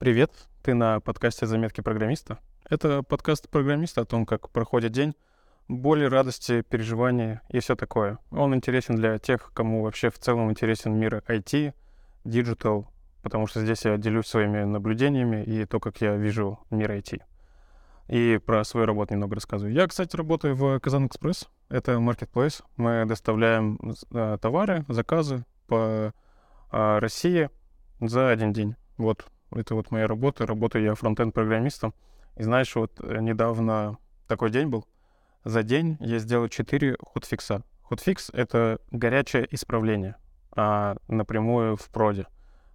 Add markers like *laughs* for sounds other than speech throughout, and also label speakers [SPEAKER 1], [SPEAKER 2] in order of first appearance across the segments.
[SPEAKER 1] Привет, ты на подкасте «Заметки программиста». Это подкаст программиста о том, как проходит день, боли, радости, переживания и все такое. Он интересен для тех, кому вообще в целом интересен мир IT, digital, потому что здесь я делюсь своими наблюдениями и то, как я вижу мир IT. И про свою работу немного рассказываю. Я, кстати, работаю в Казан Экспресс. Это marketplace. Мы доставляем э, товары, заказы по э, России за один день. Вот, это вот моя работа. Работаю я фронтенд-программистом. И знаешь, вот э, недавно такой день был. За день я сделал 4 ходфикса. Ходфикс — это горячее исправление, а напрямую в проде.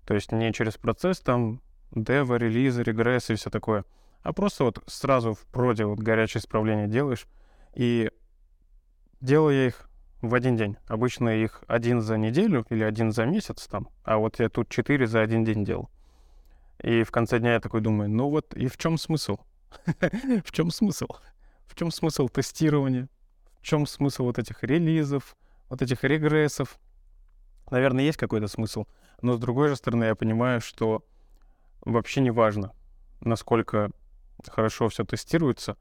[SPEAKER 1] То есть не через процесс там дева, релиза, регресс и все такое — а просто вот сразу в проде вот горячее исправление делаешь. И делаю я их в один день. Обычно их один за неделю или один за месяц там, а вот я тут четыре за один день делал. И в конце дня я такой думаю, ну вот и в чем *laughs* смысл? в чем смысл? В чем смысл тестирования? В чем смысл вот этих релизов, вот этих регрессов? Наверное, есть какой-то смысл. Но с другой же стороны, я понимаю, что вообще не важно, насколько хорошо все тестируется,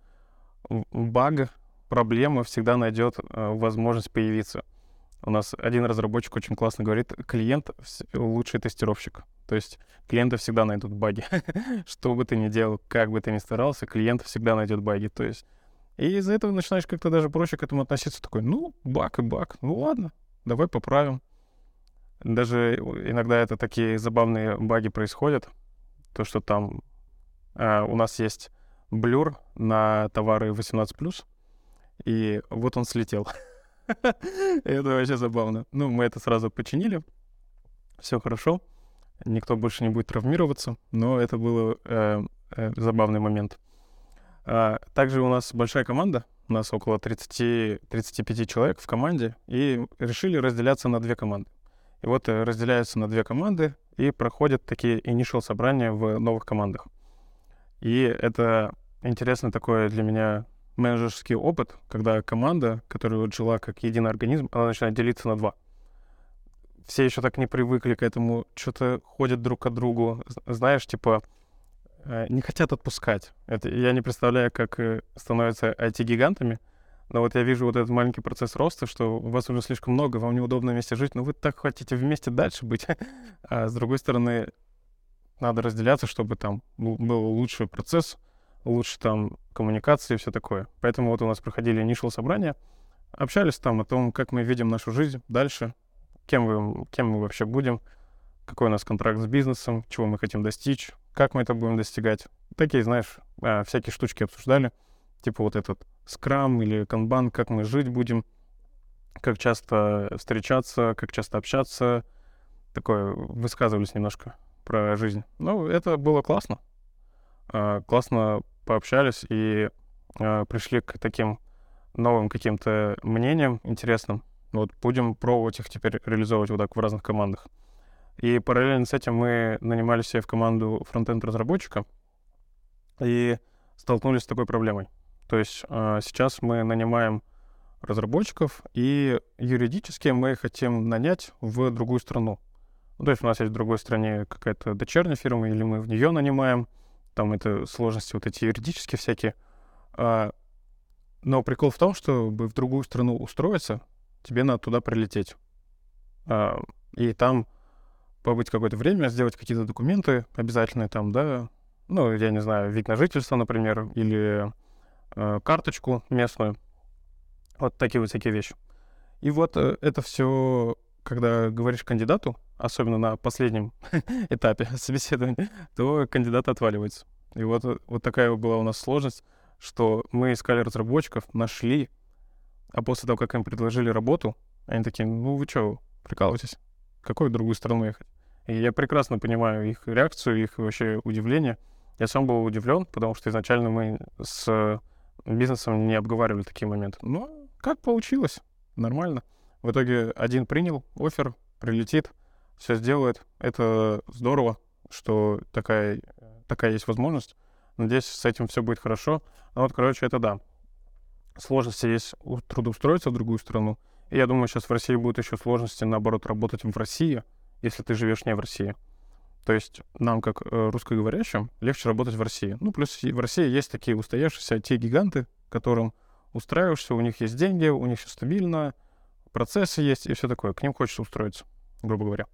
[SPEAKER 1] баг, проблема всегда найдет э, возможность появиться. У нас один разработчик очень классно говорит, клиент лучший тестировщик. То есть клиенты всегда найдут баги. *laughs* Что бы ты ни делал, как бы ты ни старался, клиент всегда найдет баги. То есть и из-за этого начинаешь как-то даже проще к этому относиться. Такой, ну, баг и баг, ну ладно, давай поправим. Даже иногда это такие забавные баги происходят. То, что там Uh, у нас есть блюр на товары 18+, и вот он слетел. *laughs* *laughs* Это вообще забавно. Ну, мы это сразу починили, все хорошо, никто больше не будет травмироваться, но это был э, э, забавный момент. А, также у нас большая команда, у нас около 30-35 человек в команде, и решили разделяться на две команды. И вот э, разделяются на две команды и проходят такие initial собрания в новых командах. И это интересный такой для меня менеджерский опыт, когда команда, которая вот жила как единый организм, она начинает делиться на два. Все еще так не привыкли к этому, что-то ходят друг к другу, знаешь, типа э, не хотят отпускать. Это я не представляю, как э, становятся IT-гигантами, но вот я вижу вот этот маленький процесс роста, что у вас уже слишком много, вам неудобно вместе жить, но вы так хотите вместе дальше быть. *laughs* А с другой стороны, надо разделяться, чтобы там был лучший процесс, лучше там коммуникации и все такое. Поэтому вот у нас проходили initial собрания, общались там о том, как мы видим нашу жизнь дальше, кем, мы, кем мы вообще будем, какой у нас контракт с бизнесом, чего мы хотим достичь, как мы это будем достигать. Такие, знаешь, а, всякие штучки обсуждали, типа вот этот скрам или канбан, как мы жить будем, как часто встречаться, как часто общаться. Такое высказывались немножко про жизнь. Ну, это было классно. А, классно пообщались и э, пришли к таким новым каким-то мнениям интересным. Вот будем пробовать их теперь реализовывать вот так в разных командах. И параллельно с этим мы нанимали себе в команду фронтенд-разработчика и столкнулись с такой проблемой. То есть э, сейчас мы нанимаем разработчиков, и юридически мы хотим нанять в другую страну. Ну, то есть у нас есть в другой стране какая-то дочерняя фирма, или мы в нее нанимаем, там это сложности вот эти юридические всякие. А, но прикол в том, чтобы в другую страну устроиться, тебе надо туда прилететь. А, и там побыть какое-то время, сделать какие-то документы обязательные там, да, ну, я не знаю, вид на жительство, например, или э, карточку местную. Вот такие вот всякие вещи. И вот э, это все, когда говоришь кандидату, особенно на последнем *laughs* этапе *laughs* собеседования, то кандидат отваливается. И вот, вот такая была у нас сложность, что мы искали разработчиков, нашли, а после того, как им предложили работу, они такие, ну вы что, прикалываетесь? Какую другую страну ехать? И я прекрасно понимаю их реакцию, их вообще удивление. Я сам был удивлен, потому что изначально мы с бизнесом не обговаривали такие моменты. Но как получилось? Нормально. В итоге один принял офер, прилетит, все сделает. Это здорово, что такая, такая есть возможность. Надеюсь, с этим все будет хорошо. Ну вот, короче, это да. Сложности есть трудоустроиться в другую страну. И я думаю, сейчас в России будут еще сложности, наоборот, работать в России, если ты живешь не в России. То есть нам, как э, русскоговорящим, легче работать в России. Ну, плюс в России есть такие устоявшиеся IT-гиганты, которым устраиваешься, у них есть деньги, у них все стабильно, процессы есть и все такое. К ним хочется устроиться, грубо говоря.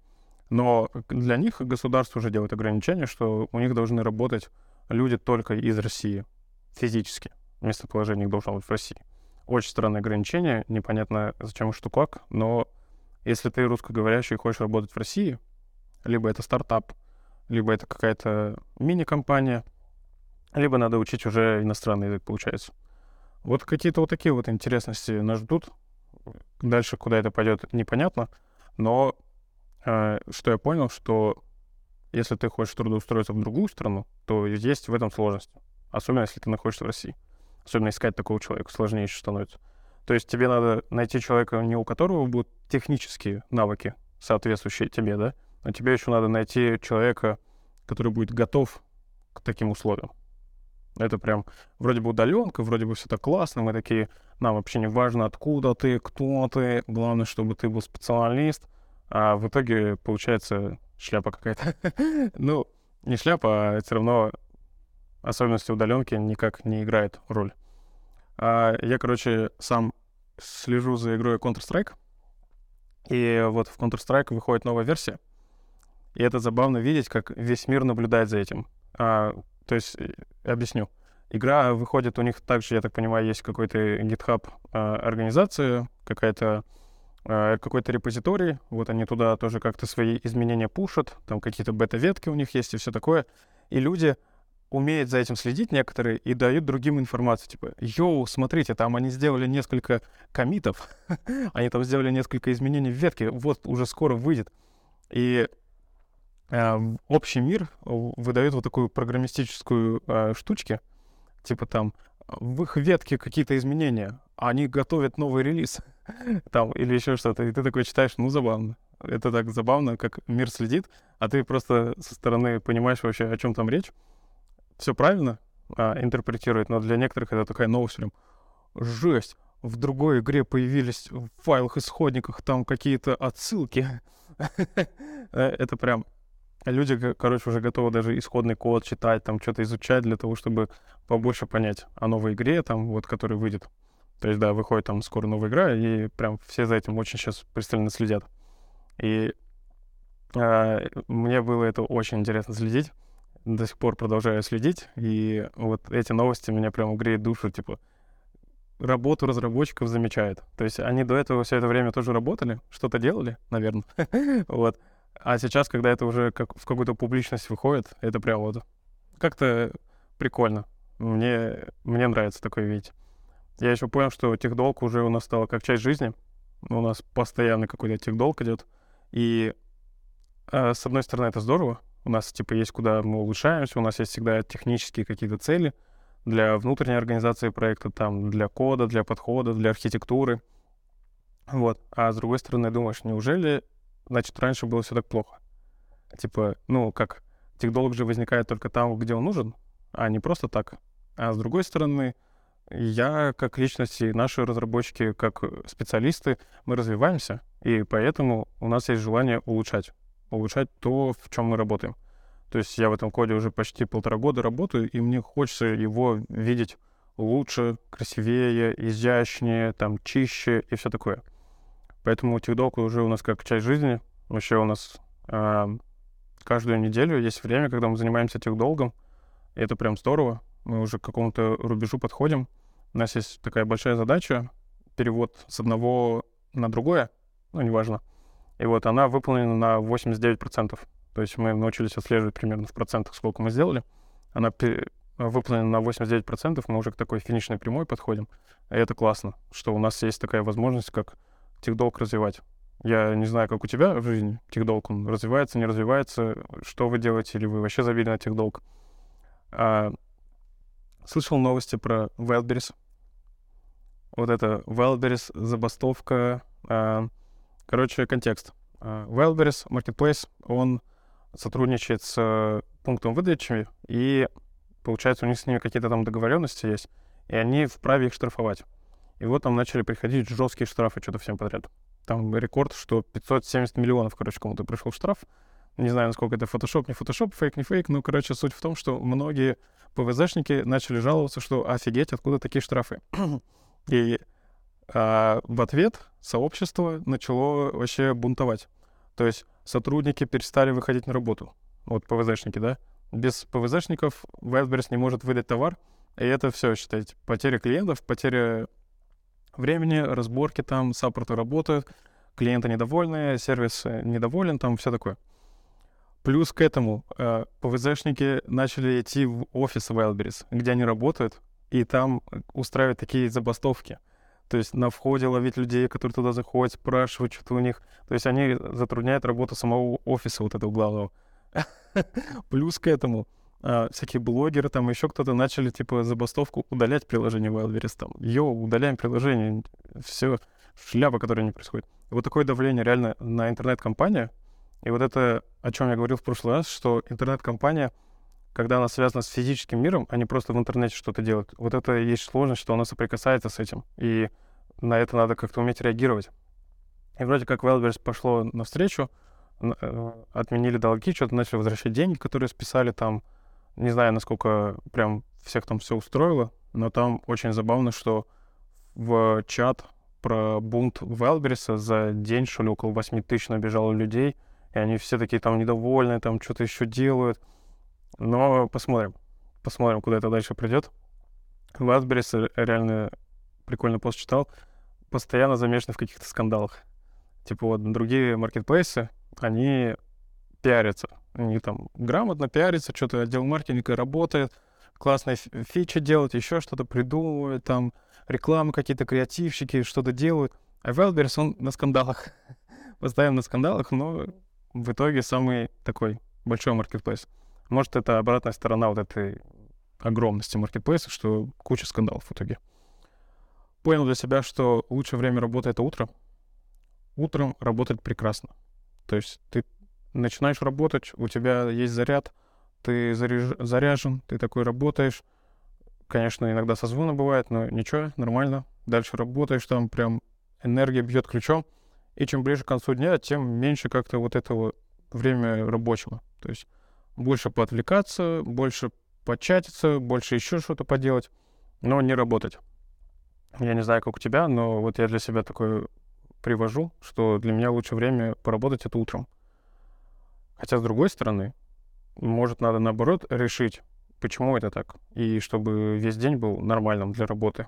[SPEAKER 1] Но для них государство уже делает ограничения, что у них должны работать люди только из России физически. Местоположение их должно быть в России. Очень странное ограничение, непонятно зачем и что как, но если ты русскоговорящий и хочешь работать в России, либо это стартап, либо это какая-то мини-компания, либо надо учить уже иностранный язык, получается. Вот какие-то вот такие вот интересности нас ждут. Дальше куда это пойдет, непонятно. Но что я понял, что если ты хочешь трудоустроиться в другую страну, то есть в этом сложность. Особенно если ты находишься в России. Особенно искать такого человека сложнее еще становится. То есть тебе надо найти человека, не у которого будут технические навыки, соответствующие тебе, да, но тебе еще надо найти человека, который будет готов к таким условиям. Это прям вроде бы удаленка, вроде бы все так классно, мы такие, нам вообще не важно, откуда ты, кто ты, главное, чтобы ты был специалист, а в итоге получается шляпа какая-то. *laughs* ну, не шляпа, а все равно особенности удаленки никак не играет роль. А я, короче, сам слежу за игрой Counter-Strike, и вот в Counter-Strike выходит новая версия, и это забавно видеть, как весь мир наблюдает за этим. А, то есть, э, объясню. Игра выходит, у них также, я так понимаю, есть какой-то GitHub а, организация, какая-то какой-то репозиторий, вот они туда тоже как-то свои изменения пушат, там какие-то бета-ветки у них есть и все такое. И люди умеют за этим следить некоторые и дают другим информацию, типа, йоу, смотрите, там они сделали несколько комитов, *laughs* они там сделали несколько изменений в ветке, вот уже скоро выйдет. И э, общий мир выдает вот такую программистическую э, штучки, типа там в их ветке какие-то изменения, они готовят новый релиз, *laughs* там, или еще что-то, и ты такой читаешь, ну, забавно. Это так забавно, как мир следит, а ты просто со стороны понимаешь вообще, о чем там речь. Все правильно а, интерпретирует, но для некоторых это такая новость прям. Жесть! В другой игре появились в файлах, исходниках там какие-то отсылки. *laughs* Э, это прям люди, короче, уже готовы даже исходный код читать, там что-то изучать для того, чтобы побольше понять о новой игре, там, вот, которая выйдет. То есть, да, выходит там скоро новая игра, и прям все за этим очень сейчас пристально следят. И э, мне было это очень интересно следить. До сих пор продолжаю следить. И вот эти новости меня прям греют душу, типа, работу разработчиков замечают. То есть они до этого все это время тоже работали, что-то делали, наверное. *laughs* вот. А сейчас, когда это уже как в какую-то публичность выходит, это прям вот как-то прикольно. Мне, мне нравится такое видеть. Я еще понял, что техдолг уже у нас стало как часть жизни. У нас постоянно какой-то техдолг идет. И э, с одной стороны, это здорово. У нас типа есть куда мы улучшаемся, у нас есть всегда технические какие-то цели для внутренней организации проекта, там, для кода, для подхода, для архитектуры. Вот. А с другой стороны, думаешь, неужели значит, раньше было все так плохо. Типа, ну, как, техдолг же возникает только там, где он нужен, а не просто так. А с другой стороны, я как личность и наши разработчики, как специалисты, мы развиваемся, и поэтому у нас есть желание улучшать, улучшать то, в чем мы работаем. То есть я в этом коде уже почти полтора года работаю, и мне хочется его видеть лучше, красивее, изящнее, там, чище и все такое. Поэтому техдолг уже у нас как часть жизни. Вообще у нас э, каждую неделю есть время, когда мы занимаемся. И это прям здорово. Мы уже к какому-то рубежу подходим. У нас есть такая большая задача, перевод с одного на другое, ну, неважно. И вот она выполнена на 89%. То есть мы научились отслеживать примерно в процентах, сколько мы сделали. Она выполнена на 89%, мы уже к такой финишной прямой подходим. И это классно, что у нас есть такая возможность, как техдолг развивать. Я не знаю, как у тебя в жизни техдолг, он развивается, не развивается, что вы делаете, или вы вообще забили на техдолг. А, слышал новости про Wildberries. Вот это Wildberries, забастовка. А, короче, контекст. А, Wildberries, Marketplace, он сотрудничает с пунктом выдачи, и получается, у них с ними какие-то там договоренности есть, и они вправе их штрафовать. И вот там начали приходить жесткие штрафы что-то всем подряд. Там рекорд, что 570 миллионов, короче, кому-то пришел штраф Не знаю, насколько это фотошоп, не фотошоп, фейк, не фейк. Ну, короче, суть в том, что многие ПВЗшники начали жаловаться, что офигеть, откуда такие штрафы. И а, в ответ сообщество начало вообще бунтовать. То есть сотрудники перестали выходить на работу. Вот ПВЗшники, да? Без ПВЗшников Wildberries не может выдать товар, и это все, считайте, потеря клиентов, потеря времени, разборки там, саппорты работают, клиенты недовольны, сервис недоволен, там все такое. Плюс к этому э, ПВЗшники начали идти в офис Wildberries, где они работают, и там устраивать такие забастовки. То есть на входе ловить людей, которые туда заходят, спрашивать что-то у них. То есть они затрудняют работу самого офиса вот этого главного. *laughs* Плюс к этому а, всякие блогеры, там еще кто-то начали, типа, забастовку удалять приложение Wildberries. Там, йоу, удаляем приложение, все, шляпа, которая не происходит. вот такое давление реально на интернет-компанию. И вот это, о чем я говорил в прошлый раз, что интернет-компания, когда она связана с физическим миром, а не просто в интернете что-то делает, вот это и есть сложность, что она соприкасается с этим. И на это надо как-то уметь реагировать. И вроде как Wildberries пошло навстречу, э, отменили долги, что-то начали возвращать деньги, которые списали там. Не знаю, насколько прям всех там все устроило, но там очень забавно, что в чат про бунт Wildberries за день, что ли, около 8 тысяч набежало людей, и они все такие там недовольны, там что-то еще делают. Но посмотрим. Посмотрим, куда это дальше придет. Wildberries реально прикольный пост читал, постоянно замешаны в каких-то скандалах. Типа вот другие маркетплейсы, они пиарятся. Они там грамотно пиарятся, что-то отдел маркетинга работает, классные фичи делают, еще что-то придумывают, там рекламы какие-то, креативщики что-то делают. А Wildberries, он на скандалах. *laughs* Постоянно на скандалах, но в итоге самый такой большой маркетплейс. Может, это обратная сторона вот этой огромности маркетплейса, что куча скандалов в итоге. Понял для себя, что лучшее время работы — это утро. Утром работать прекрасно. То есть ты начинаешь работать, у тебя есть заряд, ты заряж... заряжен, ты такой работаешь. Конечно, иногда созвоны бывает, но ничего, нормально. Дальше работаешь, там прям энергия бьет ключом. И чем ближе к концу дня, тем меньше как-то вот этого время рабочего. То есть больше поотвлекаться, больше початиться, больше еще что-то поделать, но не работать. Я не знаю, как у тебя, но вот я для себя такое привожу, что для меня лучшее время поработать это утром. Хотя, с другой стороны, может, надо наоборот решить, почему это так, и чтобы весь день был нормальным для работы.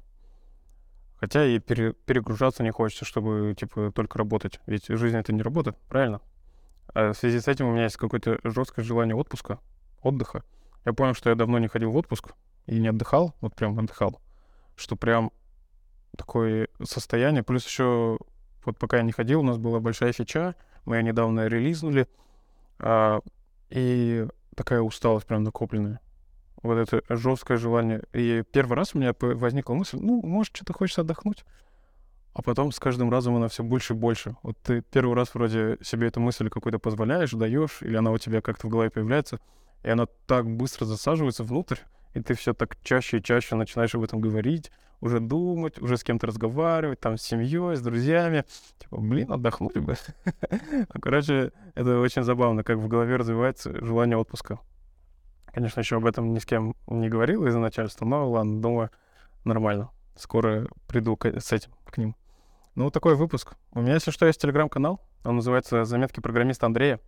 [SPEAKER 1] Хотя и пере, перегружаться не хочется, чтобы, типа, только работать. Ведь жизнь — это не работа, правильно? А в связи с этим у меня есть какое-то жесткое желание отпуска, отдыха. Я понял, что я давно не ходил в отпуск и не отдыхал, вот прям отдыхал, что прям такое состояние. Плюс еще, вот пока я не ходил, у нас была большая фича, мы ее недавно релизнули, а, и такая усталость прям накопленная. Вот это жесткое желание. И первый раз у меня возникла мысль, ну, может, что-то хочется отдохнуть. А потом с каждым разом она все больше и больше. Вот ты первый раз вроде себе эту мысль какую-то позволяешь, даешь, или она у тебя как-то в голове появляется, и она так быстро засаживается внутрь, и ты все так чаще и чаще начинаешь об этом говорить, уже думать, уже с кем-то разговаривать, там, с семьей, с друзьями. Типа, блин, отдохнуть бы. Ну, *laughs* короче, это очень забавно, как в голове развивается желание отпуска. Конечно, еще об этом ни с кем не говорил из-за начальства, но ладно, думаю, нормально. Скоро приду с этим к ним. Ну, такой выпуск. У меня, если что, есть телеграм-канал. Он называется «Заметки программиста Андрея».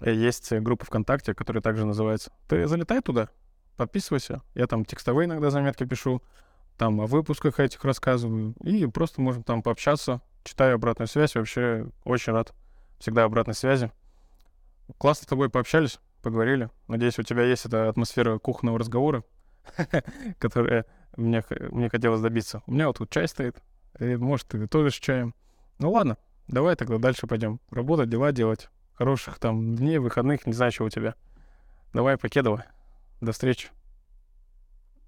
[SPEAKER 1] Есть группа ВКонтакте, которая также называется. Ты залетай туда, подписывайся. Я там текстовые иногда заметки пишу, там о выпусках этих рассказываю, и просто можем там пообщаться. Читаю обратную связь, вообще очень рад всегда обратной связи. Классно с тобой пообщались, поговорили. Надеюсь, у тебя есть эта атмосфера кухонного разговора, *laughs* которая мне, мне хотелось добиться. У меня вот тут чай стоит, и, может, ты с чаем. Ну ладно, давай тогда дальше пойдем. Работать, дела делать. Хороших там дней, выходных, не знаю, что у тебя. Давай, покедово. До встречи.